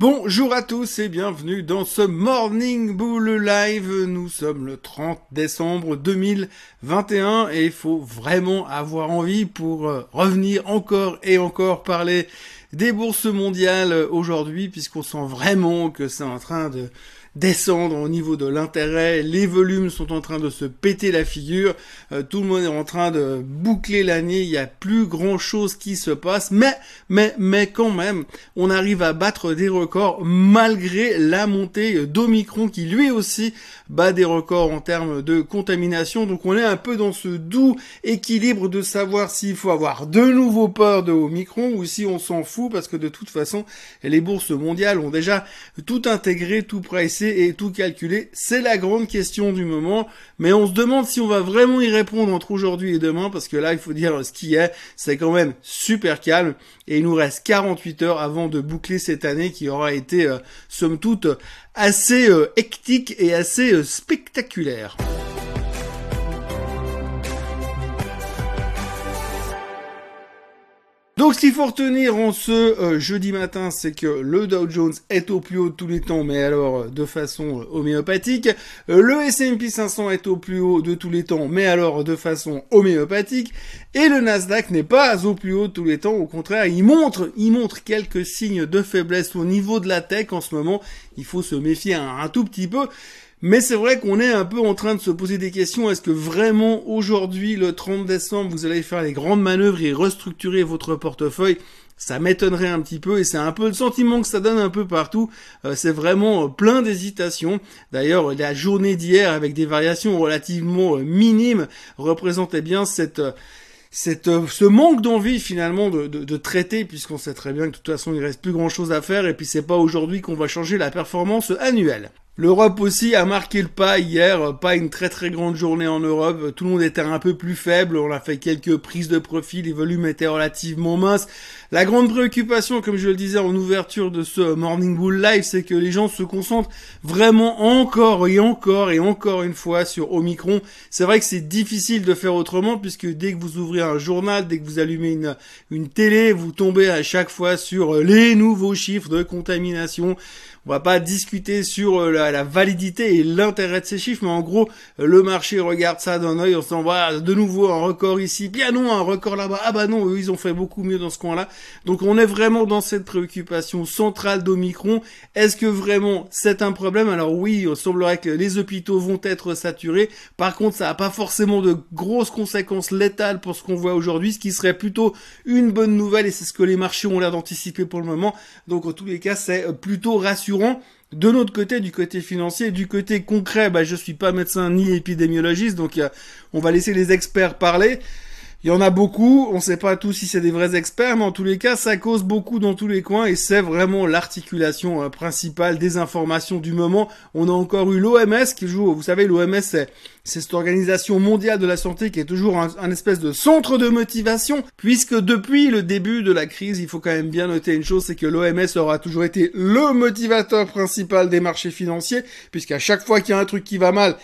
Bonjour à tous et bienvenue dans ce Morning Bull Live. Nous sommes le 30 décembre 2021 et il faut vraiment avoir envie pour euh, revenir encore et encore parler des bourses mondiales aujourd'hui puisqu'on sent vraiment que c'est en train de descendre au niveau de l'intérêt, les volumes sont en train de se péter la figure, euh, tout le monde est en train de boucler l'année, il y a plus grand chose qui se passe, mais, mais, mais quand même, on arrive à battre des records malgré la montée d'Omicron qui lui aussi bat des records en termes de contamination, donc on est un peu dans ce doux équilibre de savoir s'il faut avoir de nouveau peur de Omicron ou si on s'en fout parce que de toute façon, les bourses mondiales ont déjà tout intégré, tout pricé et tout calculer C'est la grande question du moment. Mais on se demande si on va vraiment y répondre entre aujourd'hui et demain, parce que là, il faut dire ce qui est, c'est quand même super calme. Et il nous reste 48 heures avant de boucler cette année qui aura été, euh, somme toute, assez euh, hectique et assez euh, spectaculaire. Donc ce qu'il faut retenir en ce euh, jeudi matin, c'est que le Dow Jones est au plus haut de tous les temps, mais alors euh, de façon euh, homéopathique. le S&P 500 est au plus haut de tous les temps, mais alors de façon homéopathique. Et le Nasdaq n'est pas au plus haut de tous les temps, au contraire, il montre, il montre quelques signes de faiblesse au niveau de la tech en ce moment. Il faut se méfier un tout petit peu. Mais c'est vrai qu'on est un peu en train de se poser des questions. Est-ce que vraiment aujourd'hui, le 30 décembre, vous allez faire les grandes manœuvres et restructurer votre portefeuille? Ça m'étonnerait un petit peu et c'est un peu le sentiment que ça donne un peu partout. Euh, c'est vraiment euh, plein d'hésitations. D'ailleurs, la journée d'hier avec des variations relativement euh, minimes représentait bien cette cette, ce manque d'envie finalement de, de, de traiter puisqu'on sait très bien que de toute façon il reste plus grand chose à faire et puis c'est pas aujourd'hui qu'on va changer la performance annuelle. L'Europe aussi a marqué le pas hier, pas une très très grande journée en Europe, tout le monde était un peu plus faible, on a fait quelques prises de profit, les volumes étaient relativement minces. La grande préoccupation, comme je le disais en ouverture de ce Morning Bull Live, c'est que les gens se concentrent vraiment encore et encore et encore une fois sur Omicron. C'est vrai que c'est difficile de faire autrement puisque dès que vous ouvrez un journal, dès que vous allumez une, une télé, vous tombez à chaque fois sur les nouveaux chiffres de contamination. On va pas discuter sur euh, la, validité et l'intérêt de ces chiffres, mais en gros, le marché regarde ça d'un œil, on s'en va de nouveau un record ici, bien non, un record là-bas, ah bah non, eux ils ont fait beaucoup mieux dans ce coin-là. Donc on est vraiment dans cette préoccupation centrale d'Omicron. Est-ce que vraiment c'est un problème? Alors oui, il semblerait que les hôpitaux vont être saturés. Par contre, ça n'a pas forcément de grosses conséquences létales pour ce qu'on voit aujourd'hui, ce qui serait plutôt une bonne nouvelle et c'est ce que les marchés ont l'air d'anticiper pour le moment. Donc en tous les cas, c'est plutôt rassurant de notre côté, du côté financier, du côté concret, bah, je suis pas médecin ni épidémiologiste, donc on va laisser les experts parler. Il y en a beaucoup, on sait pas tous si c'est des vrais experts, mais en tous les cas, ça cause beaucoup dans tous les coins et c'est vraiment l'articulation euh, principale des informations du moment. On a encore eu l'OMS qui joue, vous savez, l'OMS c'est cette organisation mondiale de la santé qui est toujours un, espèce de centre de motivation, puisque depuis le début de la crise, il faut quand même bien noter une chose, c'est que l'OMS aura toujours été le motivateur principal des marchés financiers, puisqu'à chaque fois qu'il y a un truc qui va mal,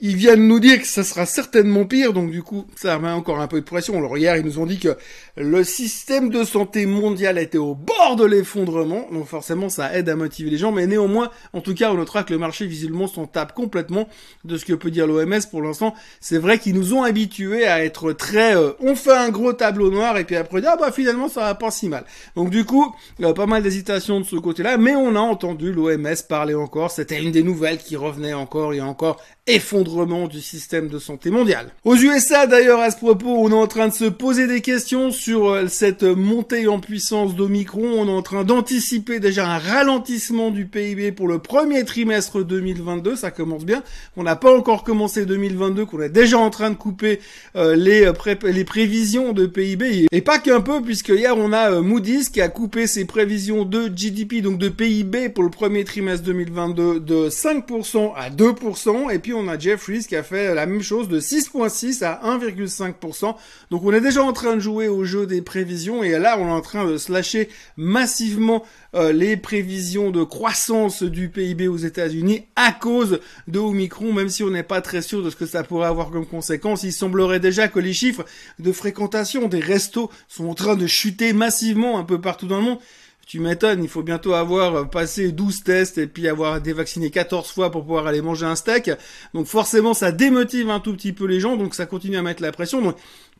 ils viennent nous dire que ça sera certainement pire, donc du coup, ça met encore un peu de pression. Alors hier, ils nous ont dit que le système de santé mondial était au bord de l'effondrement, donc forcément, ça aide à motiver les gens, mais néanmoins, en tout cas, on notera que le marché, visiblement, s'en tape complètement de ce que peut dire l'OMS pour l'instant. C'est vrai qu'ils nous ont habitués à être très, euh, on fait un gros tableau noir, et puis après, ah bah finalement, ça va pas si mal. Donc du coup, a pas mal d'hésitations de ce côté-là, mais on a entendu l'OMS parler encore, c'était une des nouvelles qui revenait encore et encore effondrement du système de santé mondial. Aux USA d'ailleurs à ce propos, on est en train de se poser des questions sur euh, cette montée en puissance d'Omicron, on est en train d'anticiper déjà un ralentissement du PIB pour le premier trimestre 2022, ça commence bien. On n'a pas encore commencé 2022, qu'on est déjà en train de couper euh, les, euh, les prévisions de PIB et pas qu'un peu puisque hier on a Moody's qui a coupé ses prévisions de GDP donc de PIB pour le premier trimestre 2022 de 5% à 2% et puis on a Jeffries qui a fait la même chose de 6.6 à 1,5%. Donc on est déjà en train de jouer au jeu des prévisions et là on est en train de slasher massivement euh, les prévisions de croissance du PIB aux États-Unis à cause de Omicron, même si on n'est pas très sûr de ce que ça pourrait avoir comme conséquence. Il semblerait déjà que les chiffres de fréquentation des restos sont en train de chuter massivement un peu partout dans le monde. Tu m'étonnes, il faut bientôt avoir passé 12 tests et puis avoir dévacciné 14 fois pour pouvoir aller manger un steak. Donc forcément, ça démotive un tout petit peu les gens, donc ça continue à mettre la pression.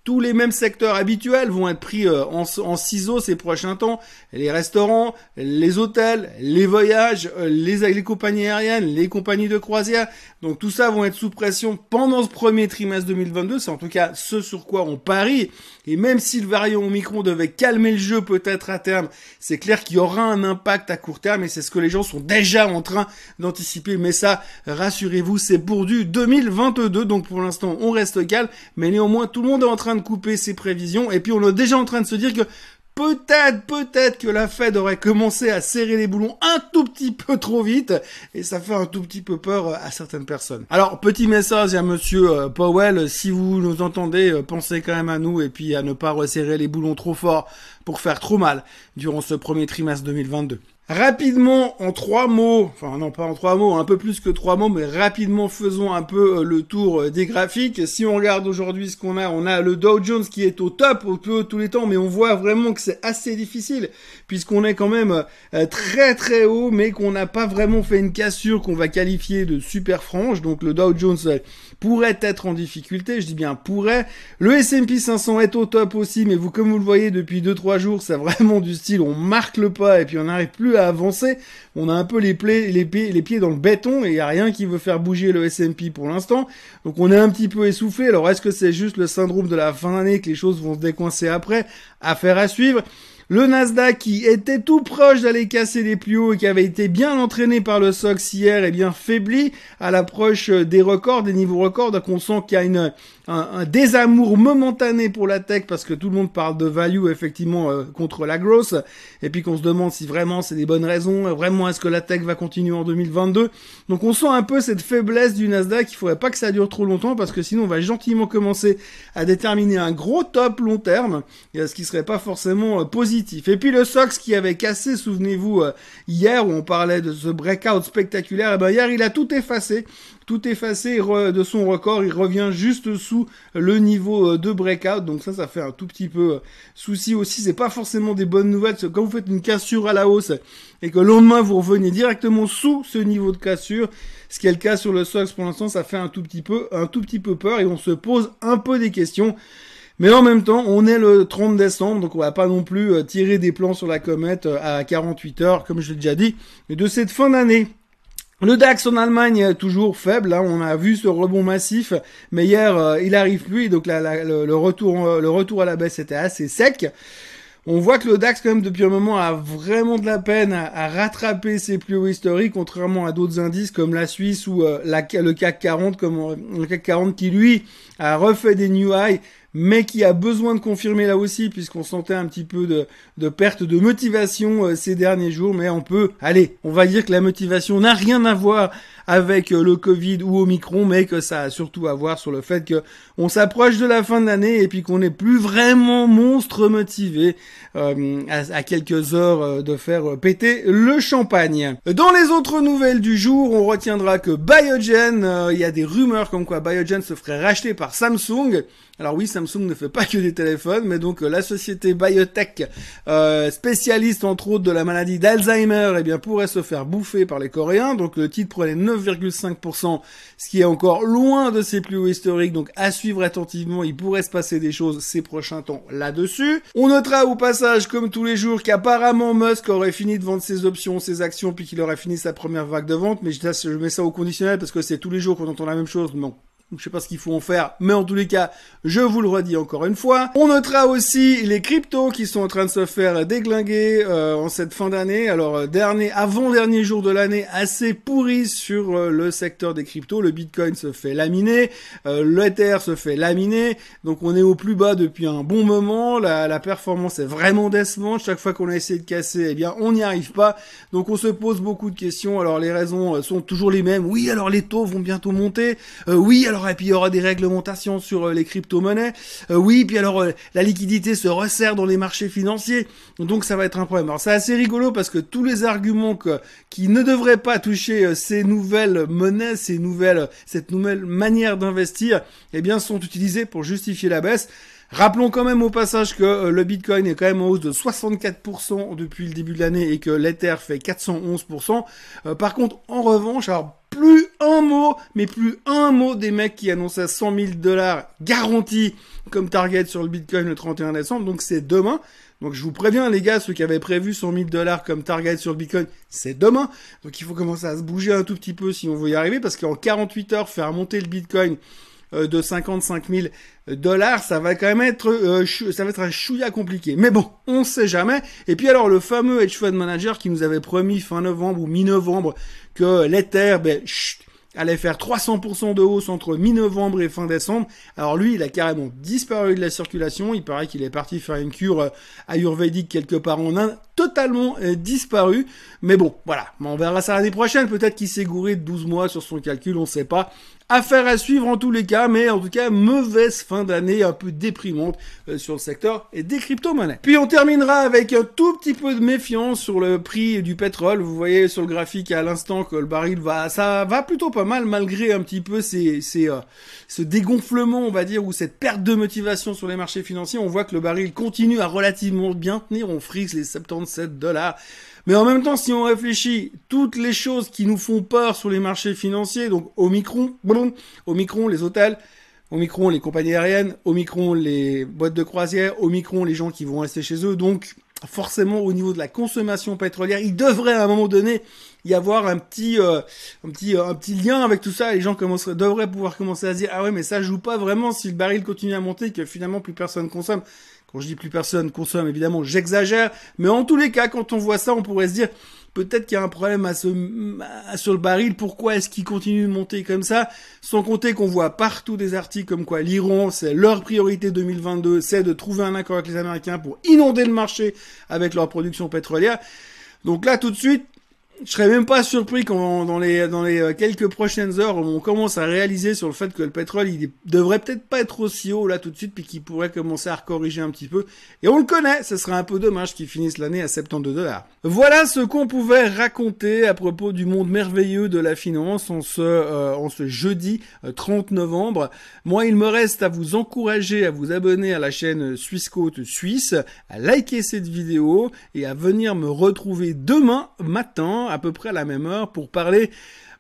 Tous les mêmes secteurs habituels vont être pris euh, en, ciseaux ces prochains temps. Les restaurants, les hôtels, les voyages, euh, les, compagnies aériennes, les compagnies de croisière. Donc tout ça vont être sous pression pendant ce premier trimestre 2022. C'est en tout cas ce sur quoi on parie. Et même si le variant Omicron devait calmer le jeu peut-être à terme, c'est clair qu'il y aura un impact à court terme et c'est ce que les gens sont déjà en train d'anticiper. Mais ça, rassurez-vous, c'est pour du 2022. Donc pour l'instant, on reste calme. Mais néanmoins, tout le monde est en train de couper ses prévisions et puis on est déjà en train de se dire que Peut-être, peut-être que la Fed aurait commencé à serrer les boulons un tout petit peu trop vite et ça fait un tout petit peu peur à certaines personnes. Alors, petit message à monsieur euh, Powell, si vous nous entendez, euh, pensez quand même à nous et puis à ne pas resserrer les boulons trop fort pour faire trop mal durant ce premier trimestre 2022. Rapidement, en trois mots, enfin non pas en trois mots, un peu plus que trois mots, mais rapidement faisons un peu euh, le tour euh, des graphiques. Si on regarde aujourd'hui ce qu'on a, on a le Dow Jones qui est au top au peu tous les temps, mais on voit vraiment que c'est assez difficile puisqu'on est quand même euh, très très haut, mais qu'on n'a pas vraiment fait une cassure qu'on va qualifier de super franche. Donc le Dow Jones pourrait être en difficulté, je dis bien pourrait. Le S&P 500 est au top aussi, mais vous comme vous le voyez depuis deux trois jours, c'est vraiment du style on marque le pas et puis on n'arrive plus à avancer. On a un peu les, pieds, les pieds dans le béton et il n'y a rien qui veut faire bouger le S&P pour l'instant. Donc on est un petit peu essoufflé. Alors est-ce que c'est juste le syndrome de la fin d'année que les choses vont se décoincer après? Affaire à suivre. Le Nasdaq qui était tout proche d'aller casser les plus hauts et qui avait été bien entraîné par le SOX hier et bien faibli à l'approche des records, des niveaux records. Donc on sent qu'il y a une, un, désamour momentané pour la tech parce que tout le monde parle de value effectivement euh, contre la growth et puis qu'on se demande si vraiment c'est des bonnes raisons, vraiment est-ce que la tech va continuer en 2022. Donc on sent un peu cette faiblesse du Nasdaq, il faudrait pas que ça dure trop longtemps parce que sinon on va gentiment commencer à déterminer un gros top long terme, et ce qui serait pas forcément euh, positif. Et puis le Sox qui avait cassé, souvenez-vous, euh, hier où on parlait de ce breakout spectaculaire, et eh ben hier il a tout effacé, tout effacé de son record, il revient juste sous le niveau euh, de breakout, donc ça ça fait un tout petit peu euh, souci aussi, c'est pas forcément des bonnes nouvelles, quand vous faites une cassure à la hausse et que le lendemain vous revenez directement sous ce niveau de cassure, ce qui est le cas sur le Sox pour l'instant, ça fait un tout petit peu, un tout petit peu peur. Et on se pose un peu des questions. Mais en même temps, on est le 30 décembre, donc on va pas non plus euh, tirer des plans sur la comète à 48 heures, comme je l'ai déjà dit, mais de cette fin d'année. Le DAX en Allemagne toujours faible, hein, on a vu ce rebond massif, mais hier euh, il arrive plus, donc le, retour, le retour à la baisse était assez sec. On voit que le DAX quand même depuis un moment a vraiment de la peine à, rattraper ses plus hauts historiques, contrairement à d'autres indices comme la Suisse ou le CAC 40, comme le CAC 40 qui lui a refait des new highs mais qui a besoin de confirmer là aussi, puisqu'on sentait un petit peu de, perte de motivation euh, ces derniers jours, mais on peut, allez, on va dire que la motivation n'a rien à voir avec euh, le Covid ou Omicron, mais que ça a surtout à voir sur le fait que on s'approche de la fin de l'année et puis qu'on n'est plus vraiment monstre motivé euh, à, quelques heures euh, de faire péter le champagne. Dans les autres nouvelles du jour, on retiendra que Biogen, il y a des rumeurs comme quoi Biogen se ferait racheter par Samsung. Alors oui, Samsung ne fait pas que des téléphones, mais donc la société biotech, spécialiste entre autres de la maladie d'Alzheimer, eh bien pourrait se faire bouffer par les Coréens. Donc le titre prenait 9,5%, ce qui est encore loin de ses plus hauts historiques, donc à suivre attentivement, il pourrait se passer des choses ces prochains temps là-dessus. On notera au passage, comme tous les jours, qu'apparemment Musk aurait fini de vendre ses options, ses actions, puis qu'il aurait fini sa première vague de vente, mais je, mets ça au conditionnel parce que c'est tous les jours qu'on entend la même chose, non je sais pas ce qu'il faut en faire, mais en tous les cas, je vous le redis encore une fois. On notera aussi les cryptos qui sont en train de se faire déglinguer euh, en cette fin d'année. Alors euh, dernier, avant dernier jour de l'année, assez pourri sur euh, le secteur des cryptos. Le Bitcoin se fait laminer, l'Ether se fait laminer. Donc on est au plus bas depuis un bon moment. La, la performance est vraiment décevante. Chaque fois qu'on a essayé de casser, eh bien on n'y arrive pas. Donc on se pose beaucoup de questions. Alors les raisons sont toujours les mêmes. Oui, alors les taux vont bientôt monter. oui, alors et puis il y aura des réglementations sur euh, les crypto-monnaies. Euh, oui, puis alors euh, la liquidité se resserre dans les marchés financiers. Donc ça va être un problème. Alors c'est assez rigolo parce que tous les arguments qui ne devraient pas toucher ces nouvelles monnaies, ces nouvelles, cette nouvelle manière d'investir, eh bien sont utilisés pour justifier la baisse. Rappelons quand même au passage que le Bitcoin est quand même en hausse de 64% depuis le début de l'année et que l'Ether fait 411%. Euh, par contre, en revanche, alors plus un mot, mais plus un mot des mecs qui annonçaient 100 000 dollars garantis comme target sur le Bitcoin le 31 décembre. Donc c'est demain. Donc je vous préviens les gars, ceux qui avaient prévu 100 000 dollars comme target sur le Bitcoin, c'est demain. Donc il faut commencer à se bouger un tout petit peu si on veut y arriver parce qu'en 48 heures, faire monter le Bitcoin euh, de 55 000 dollars, ça va quand même être, euh, ça va être un chouïa compliqué. Mais bon, on sait jamais. Et puis alors le fameux hedge fund manager qui nous avait promis fin novembre ou mi-novembre que l'Ether, ben, allait faire 300% de hausse entre mi-novembre et fin décembre. Alors lui, il a carrément disparu de la circulation. Il paraît qu'il est parti faire une cure euh, ayurvédique quelque part en Inde, totalement euh, disparu. Mais bon, voilà, on verra ça l'année prochaine. Peut-être qu'il s'est gouré de 12 mois sur son calcul, on ne sait pas. Affaire à suivre en tous les cas, mais en tout cas, mauvaise fin d'année un peu déprimante euh, sur le secteur et des crypto-monnaies. Puis on terminera avec un tout petit peu de méfiance sur le prix du pétrole. Vous voyez sur le graphique à l'instant que le baril va, ça va plutôt pas mal malgré un petit peu ces, ces, euh, ce dégonflement, on va dire, ou cette perte de motivation sur les marchés financiers. On voit que le baril continue à relativement bien tenir. On frise les 77 dollars. Mais en même temps, si on réfléchit, toutes les choses qui nous font peur sur les marchés financiers, donc Omicron, Omicron, les hôtels, Omicron, les compagnies aériennes, Omicron, les boîtes de croisière, Omicron, les gens qui vont rester chez eux, donc forcément au niveau de la consommation pétrolière, il devrait à un moment donné y avoir un petit, euh, un petit, euh, un petit lien avec tout ça. Les gens devraient pouvoir commencer à se dire ah ouais mais ça joue pas vraiment si le baril continue à monter que finalement plus personne consomme. Quand je dis plus personne consomme, évidemment, j'exagère. Mais en tous les cas, quand on voit ça, on pourrait se dire, peut-être qu'il y a un problème à ce, sur le baril. Pourquoi est-ce qu'il continue de monter comme ça? Sans compter qu'on voit partout des articles comme quoi l'Iran, c'est leur priorité 2022, c'est de trouver un accord avec les Américains pour inonder le marché avec leur production pétrolière. Donc là, tout de suite, je serais même pas surpris quand dans les dans les euh, quelques prochaines heures on commence à réaliser sur le fait que le pétrole il devrait peut-être pas être aussi haut là tout de suite puis qu'il pourrait commencer à corriger un petit peu et on le connaît ce serait un peu dommage qu'il finisse l'année à 72 dollars. Voilà ce qu'on pouvait raconter à propos du monde merveilleux de la finance en ce euh, en ce jeudi 30 euh, novembre. Moi il me reste à vous encourager à vous abonner à la chaîne Suisse Côte Suisse, à liker cette vidéo et à venir me retrouver demain matin à peu près la même heure pour parler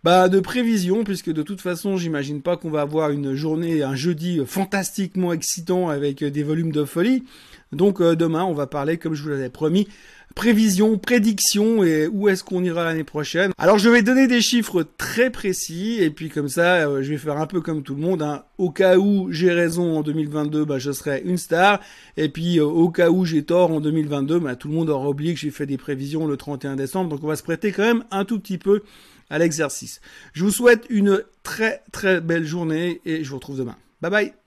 bah, de prévision, puisque de toute façon, j'imagine pas qu'on va avoir une journée, un jeudi fantastiquement excitant avec des volumes de folie. Donc euh, demain, on va parler, comme je vous l'avais promis, prévision, prédiction et où est-ce qu'on ira l'année prochaine. Alors je vais donner des chiffres très précis et puis comme ça euh, je vais faire un peu comme tout le monde. Hein. Au cas où j'ai raison en 2022, bah, je serai une star et puis euh, au cas où j'ai tort en 2022, bah, tout le monde aura oublié que j'ai fait des prévisions le 31 décembre. Donc on va se prêter quand même un tout petit peu à l'exercice. Je vous souhaite une très très belle journée et je vous retrouve demain. Bye bye